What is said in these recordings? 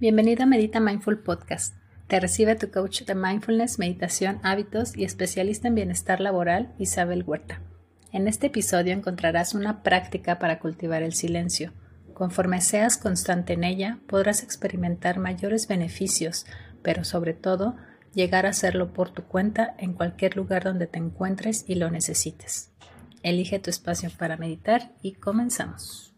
Bienvenido a Medita Mindful Podcast. Te recibe tu coach de mindfulness, meditación, hábitos y especialista en bienestar laboral, Isabel Huerta. En este episodio encontrarás una práctica para cultivar el silencio. Conforme seas constante en ella, podrás experimentar mayores beneficios, pero sobre todo, llegar a hacerlo por tu cuenta en cualquier lugar donde te encuentres y lo necesites. Elige tu espacio para meditar y comenzamos.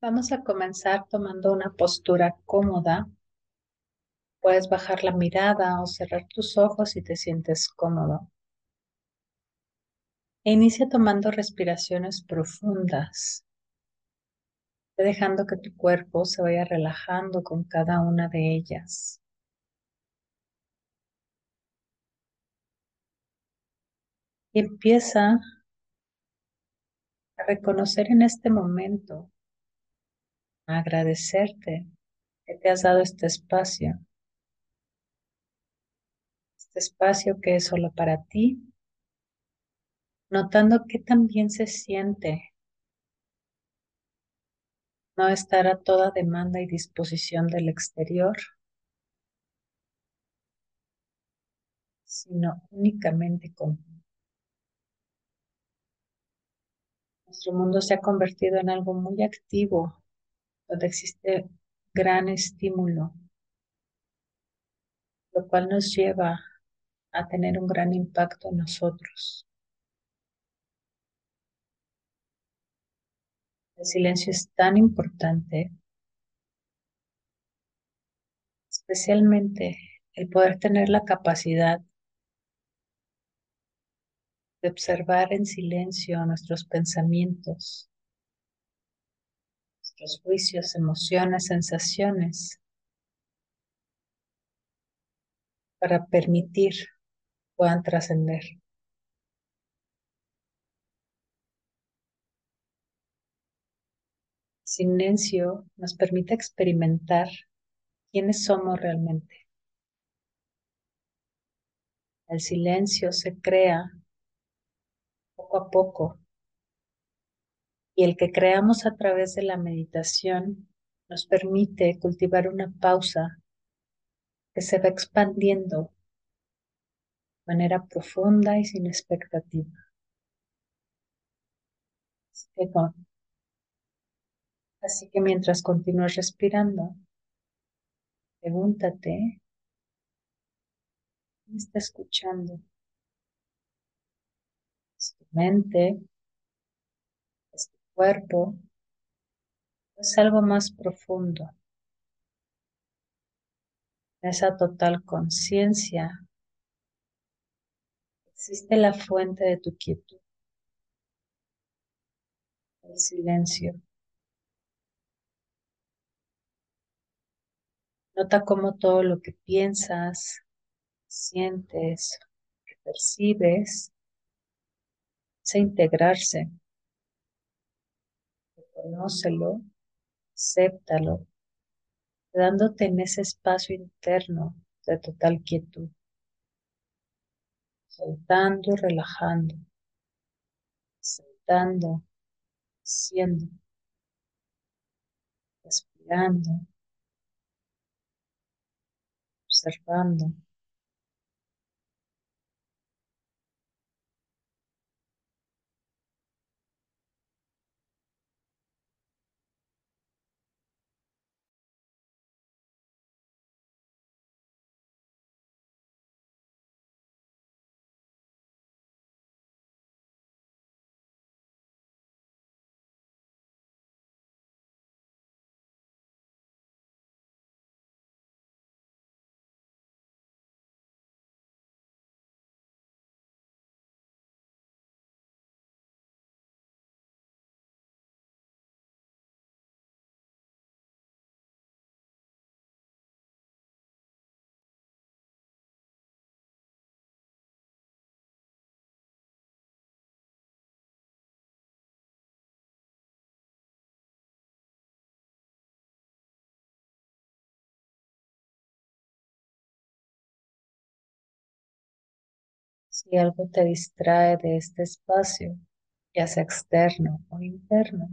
Vamos a comenzar tomando una postura cómoda. Puedes bajar la mirada o cerrar tus ojos si te sientes cómodo. E inicia tomando respiraciones profundas, dejando que tu cuerpo se vaya relajando con cada una de ellas. Y empieza a reconocer en este momento agradecerte que te has dado este espacio, este espacio que es solo para ti, notando que también se siente. No estar a toda demanda y disposición del exterior, sino únicamente con Nuestro mundo se ha convertido en algo muy activo donde existe gran estímulo, lo cual nos lleva a tener un gran impacto en nosotros. El silencio es tan importante, especialmente el poder tener la capacidad de observar en silencio nuestros pensamientos, nuestros juicios, emociones, sensaciones, para permitir puedan trascender. Silencio nos permite experimentar quiénes somos realmente. El silencio se crea poco a poco y el que creamos a través de la meditación nos permite cultivar una pausa que se va expandiendo de manera profunda y sin expectativa. Así que, mientras continúas respirando, pregúntate, ¿quién está escuchando? ¿Es tu mente? Cuerpo es algo más profundo. Esa total conciencia existe la fuente de tu quietud, el silencio. Nota cómo todo lo que piensas, sientes, percibes, se integrarse Conócelo, acéptalo, quedándote en ese espacio interno de total quietud, soltando y relajando, soltando, siendo, respirando, observando. Si algo te distrae de este espacio, ya sea externo o interno,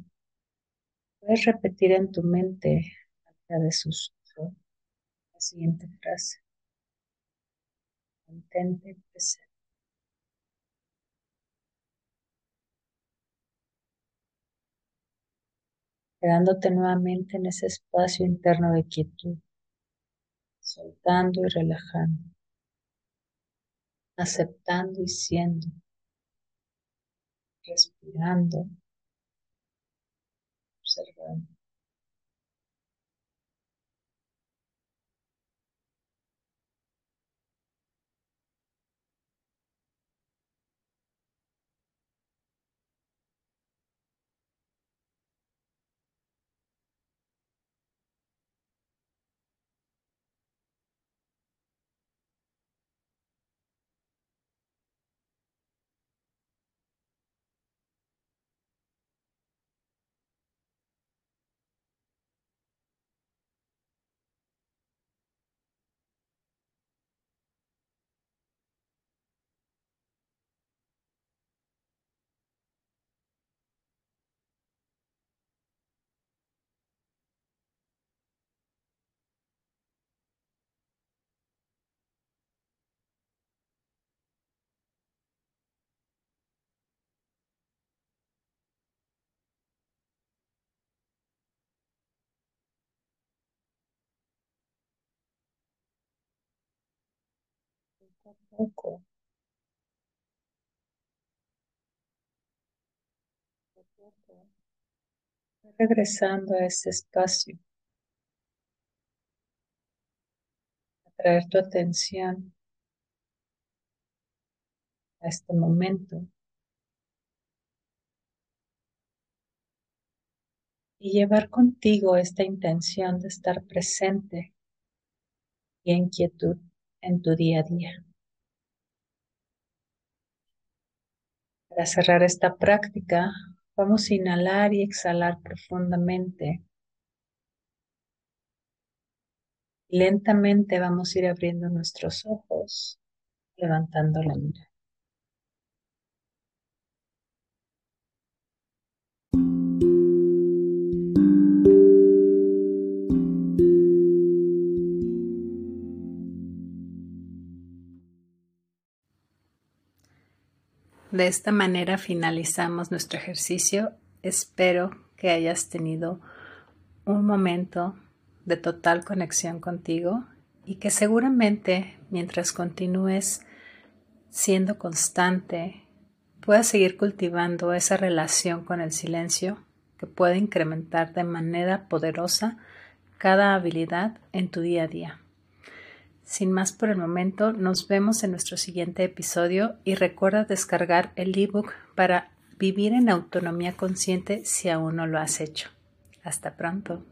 puedes repetir en tu mente de susurro la siguiente frase. Mantente presente. Quedándote nuevamente en ese espacio interno de quietud, soltando y relajando aceptando y siendo, respirando, observando. Poco regresando a este espacio, traer tu atención a este momento. Y llevar contigo esta intención de estar presente y en quietud en tu día a día. Para cerrar esta práctica, vamos a inhalar y exhalar profundamente. Lentamente vamos a ir abriendo nuestros ojos, levantando la mirada. De esta manera finalizamos nuestro ejercicio. Espero que hayas tenido un momento de total conexión contigo y que seguramente mientras continúes siendo constante puedas seguir cultivando esa relación con el silencio que puede incrementar de manera poderosa cada habilidad en tu día a día. Sin más por el momento, nos vemos en nuestro siguiente episodio y recuerda descargar el ebook para vivir en autonomía consciente si aún no lo has hecho. Hasta pronto.